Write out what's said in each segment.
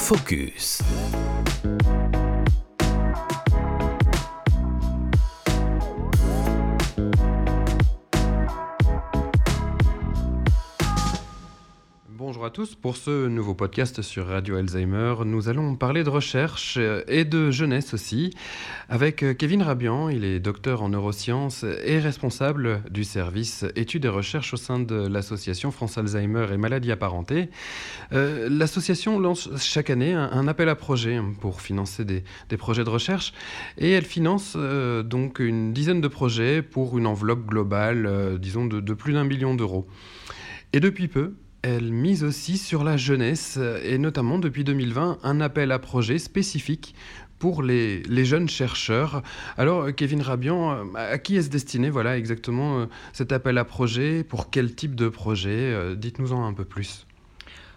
Focus. Pour ce nouveau podcast sur Radio Alzheimer, nous allons parler de recherche et de jeunesse aussi avec Kevin Rabian. Il est docteur en neurosciences et responsable du service études et recherches au sein de l'association France Alzheimer et maladies apparentées. Euh, l'association lance chaque année un, appel à projets pour financer des, projets de recherche et elle finance euh, donc une dizaine de projets pour une enveloppe globale, euh, disons, de plus d'un million d'euros. Et depuis peu, elle mise aussi sur la jeunesse et notamment depuis 2020 un appel à projet spécifique pour les, jeunes chercheurs. Alors, Kevin Rabian, à qui est-ce destiné voilà, exactement euh, cet appel à projet? Pour quel type de projet? Euh, Dites-nous-en un peu plus.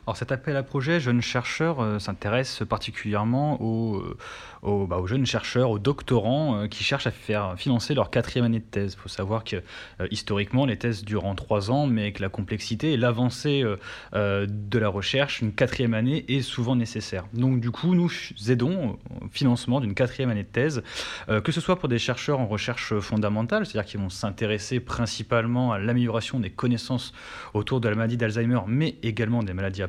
Alors cet appel à projet Jeunes chercheurs euh, s'intéresse particulièrement aux, aux, bah, aux, jeunes chercheurs, aux doctorants euh, qui cherchent à faire financer leur quatrième année de thèse. Il faut savoir que euh, historiquement, les thèses durent en trois ans, mais avec la complexité et l'avancée euh, de la recherche, une quatrième année est souvent nécessaire. Donc du coup, nous aidons au financement d'une quatrième année de thèse, que ce soit pour des chercheurs en recherche fondamentale, c'est-à-dire qui vont s'intéresser principalement à l'amélioration des connaissances autour de la maladie d'Alzheimer, mais également des maladies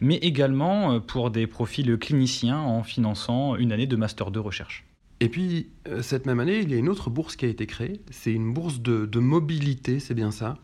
mais également pour des profils cliniciens en finançant une année de master de recherche. Et puis, euh, cette même année, il y a une autre bourse qui a été créée. C'est une bourse de mobilité, c'est bien ça?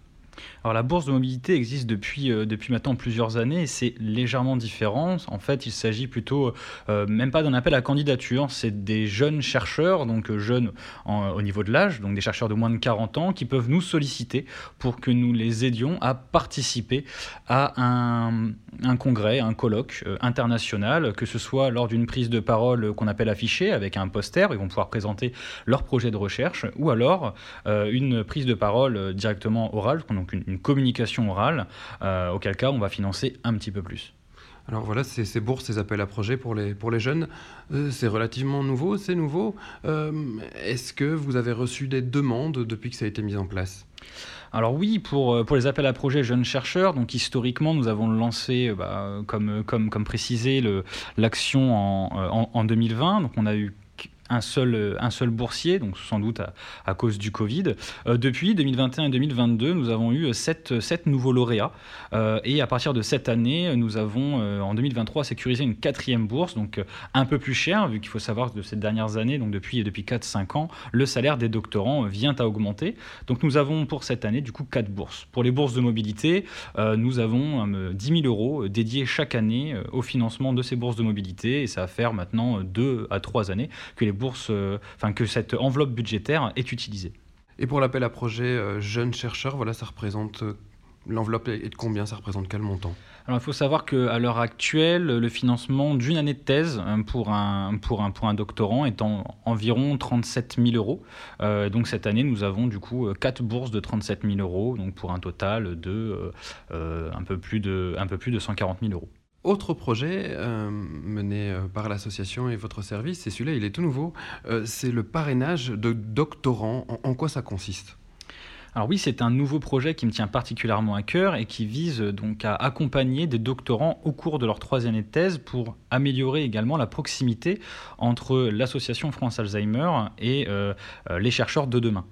Alors la bourse de mobilité existe depuis, euh, depuis maintenant plusieurs années et c'est légèrement différent. En fait, il s'agit plutôt euh, même pas d'un appel à candidature, c'est des jeunes chercheurs, donc euh, jeunes au niveau de l'âge, donc des chercheurs de moins de 40 ans, qui peuvent nous solliciter pour que nous les aidions à participer à un, un congrès, un colloque international, que ce soit lors d'une prise de parole qu'on appelle affichée avec un poster, ils vont pouvoir présenter leur projet de recherche, ou alors une prise de parole directement orale, donc une, communication orale, euh, auquel cas on va financer un petit peu plus. Alors voilà, ces, ces bourses, ces appels à projets pour les, pour les jeunes, euh, c'est relativement nouveau, c'est nouveau. Euh, est-ce que vous avez reçu des demandes depuis que ça a été mis en place? Alors oui, pour, pour les appels à projets jeunes chercheurs, donc historiquement, nous avons lancé, bah, comme, comme, comme précisé, l'action en, en, en 2020. Donc on a eu un seul, euh, un seul boursier, donc sans doute à, cause du Covid. Euh, depuis 2021 et 2022, nous avons eu sept, nouveaux lauréats. Euh, et à partir de cette année, nous avons en 2023 sécurisé une quatrième bourse, donc un peu plus chère, vu qu'il faut savoir que de ces dernières années, donc depuis, depuis 4-5 ans, le salaire des doctorants vient à augmenter. Donc nous avons pour cette année, du coup, quatre bourses. Pour les bourses de mobilité, nous avons 10 000 euros dédiés chaque année au financement de ces bourses de mobilité. Et ça va faire maintenant 2 à 3 années que les bourse, euh, enfin que cette enveloppe budgétaire est utilisée. Et pour l'appel à projet euh, jeunes chercheurs, voilà, ça représente euh, l'enveloppe est de combien? Ça représente quel montant? Alors, il faut savoir qu'à l'heure actuelle, le financement d'une année de thèse pour un, pour un, pour un doctorant est en environ 37 000 euros. donc cette année, nous avons du coup quatre bourses de 37 000 euros, donc pour un total de, un, peu plus de un peu plus de 140 000 euros. Autre projet euh, mené euh, par l'association et votre service, c'est celui-là, il est tout nouveau, euh, c'est le parrainage de doctorants. En, quoi ça consiste? Alors oui, c'est un nouveau projet qui me tient particulièrement à cœur et qui vise donc à accompagner des doctorants au cours de leur troisième année de thèse pour améliorer également la proximité entre l'association France Alzheimer et les chercheurs de demain.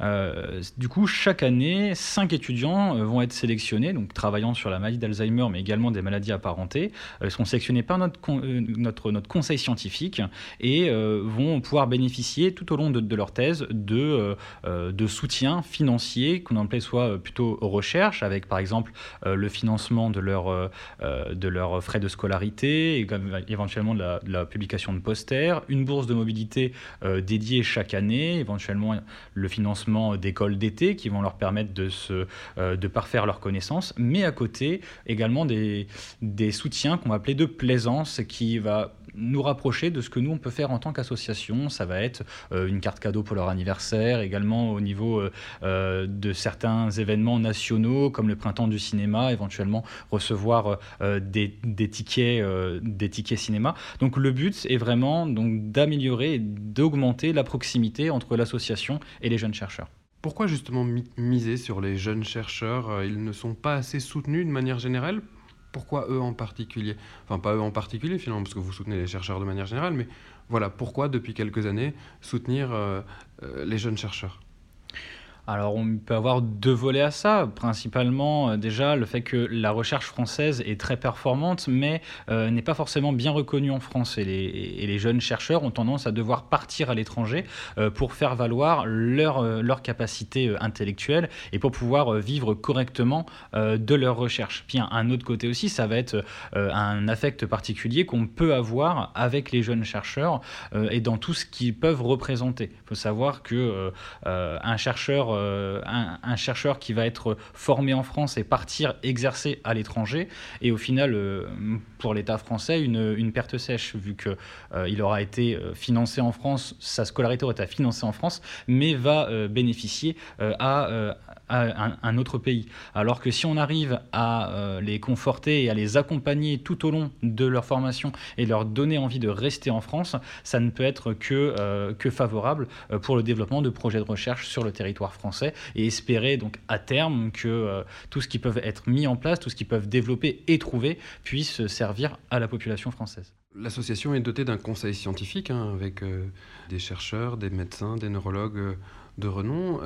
Euh, du coup, chaque année, cinq étudiants euh, vont être sélectionnés, donc travaillant sur la maladie d'Alzheimer, mais également des maladies apparentées. Euh, ils seront sélectionnés par notre, notre, conseil scientifique et vont pouvoir bénéficier tout au long de, leur thèse de, de soutien financier qu'on appelle soit plutôt recherche, avec par exemple le financement de leurs de leurs frais de scolarité, et éventuellement de la, publication de posters, une bourse de mobilité dédiée chaque année, éventuellement le financement d'écoles d'été qui vont leur permettre de, se, euh, de parfaire leurs connaissances, mais à côté également des, des soutiens qu'on va appeler de plaisance qui va nous rapprocher de ce que nous on peut faire en tant qu'association. Ça va être euh, une carte cadeau pour leur anniversaire, également au niveau euh, de certains événements nationaux comme le printemps du cinéma, éventuellement recevoir des, des, tickets, des tickets cinéma. Donc le but est vraiment d'améliorer et d'augmenter la proximité entre l'association et les jeunes chercheurs. Pourquoi justement miser sur les jeunes chercheurs? Euh, Ils ne sont pas assez soutenus de manière générale? Pourquoi eux en particulier? Enfin, pas eux en particulier finalement, parce que vous soutenez les chercheurs de manière générale, mais voilà, pourquoi depuis quelques années soutenir euh, euh, les jeunes chercheurs? Alors on peut avoir deux volets à ça, principalement euh, déjà le fait que la recherche française est très performante mais euh, n'est pas forcément bien reconnue en France et les, jeunes chercheurs ont tendance à devoir partir à l'étranger euh, pour faire valoir leur, leur capacité intellectuelle et pour pouvoir vivre correctement de leur recherche. Puis un autre côté aussi, ça va être un affect particulier qu'on peut avoir avec les jeunes chercheurs et dans tout ce qu'ils peuvent représenter. Il faut savoir que un chercheur euh, un, chercheur qui va être formé en France et partir exercer à l'étranger. Et au final, euh, pour l'État français, une, perte sèche, vu qu'il euh, aura été financé en France, sa scolarité aura été financée en France, mais va bénéficier à un, autre pays. Alors que si on arrive à les conforter et à les accompagner tout au long de leur formation et leur donner envie de rester en France, ça ne peut être que, que favorable pour le développement de projets de recherche sur le territoire français et espérer donc à terme que tout ce qui peut être mis en place, tout ce qu'ils peuvent développer et trouver puisse servir à la population française. L'association est dotée d'un conseil scientifique hein, avec des chercheurs, des médecins, des neurologues de renom.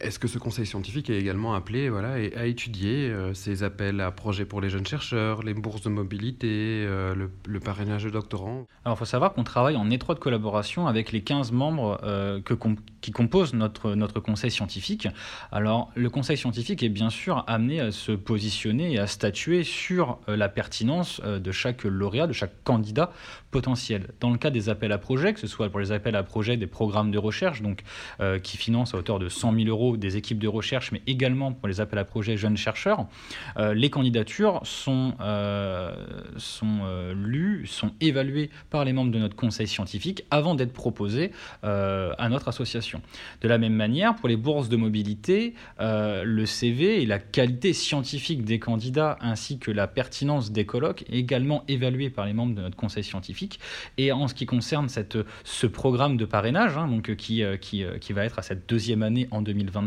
Est-ce que ce conseil scientifique est également appelé voilà, à étudier euh, ces appels à projets pour les jeunes chercheurs, les bourses de mobilité, euh, le, parrainage de doctorants? Alors il faut savoir qu'on travaille en étroite collaboration avec les 15 membres euh, qui composent notre, notre conseil scientifique. Alors le conseil scientifique est bien sûr amené à se positionner et à statuer sur la pertinence de chaque lauréat, de chaque candidat potentiel. Dans le cas des appels à projets, que ce soit pour les appels à projets des programmes de recherche, donc qui financent à hauteur de 100 000 euros des équipes de recherche, mais également pour les appels à projets jeunes chercheurs, euh, les candidatures sont, euh, sont euh, lues, sont évaluées par les membres de notre conseil scientifique avant d'être proposées à notre association. De la même manière, pour les bourses de mobilité, le CV et la qualité scientifique des candidats ainsi que la pertinence des colloques est également évaluée par les membres de notre conseil scientifique. Et en ce qui concerne cette, ce programme de parrainage, hein, donc, qui, qui, qui va être à cette deuxième année en 2020,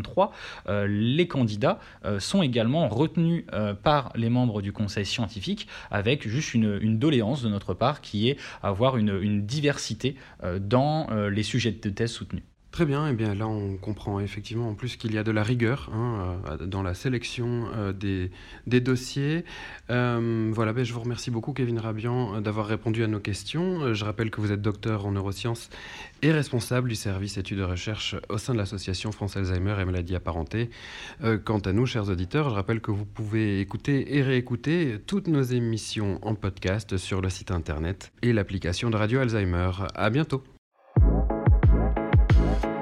euh, les candidats euh, sont également retenus euh, par les membres du conseil scientifique avec juste une, doléance de notre part qui est avoir une diversité dans les sujets de thèse soutenus. Très bien, et eh bien là on comprend effectivement en plus qu'il y a de la rigueur hein, euh, dans la sélection euh, des, dossiers. Euh, voilà, ben, je vous remercie beaucoup Kevin Rabian d'avoir répondu à nos questions. Je rappelle que vous êtes docteur en neurosciences et responsable du service études de recherche au sein de l'association France Alzheimer et maladies apparentées. quant à nous, chers auditeurs, je rappelle que vous pouvez écouter et réécouter toutes nos émissions en podcast sur le site internet et l'application de Radio Alzheimer. À bientôt.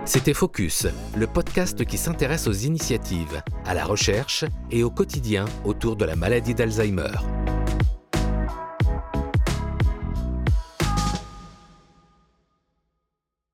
C'était Focus, le podcast qui s'intéresse aux initiatives, à la recherche et au quotidien autour de la maladie d'Alzheimer.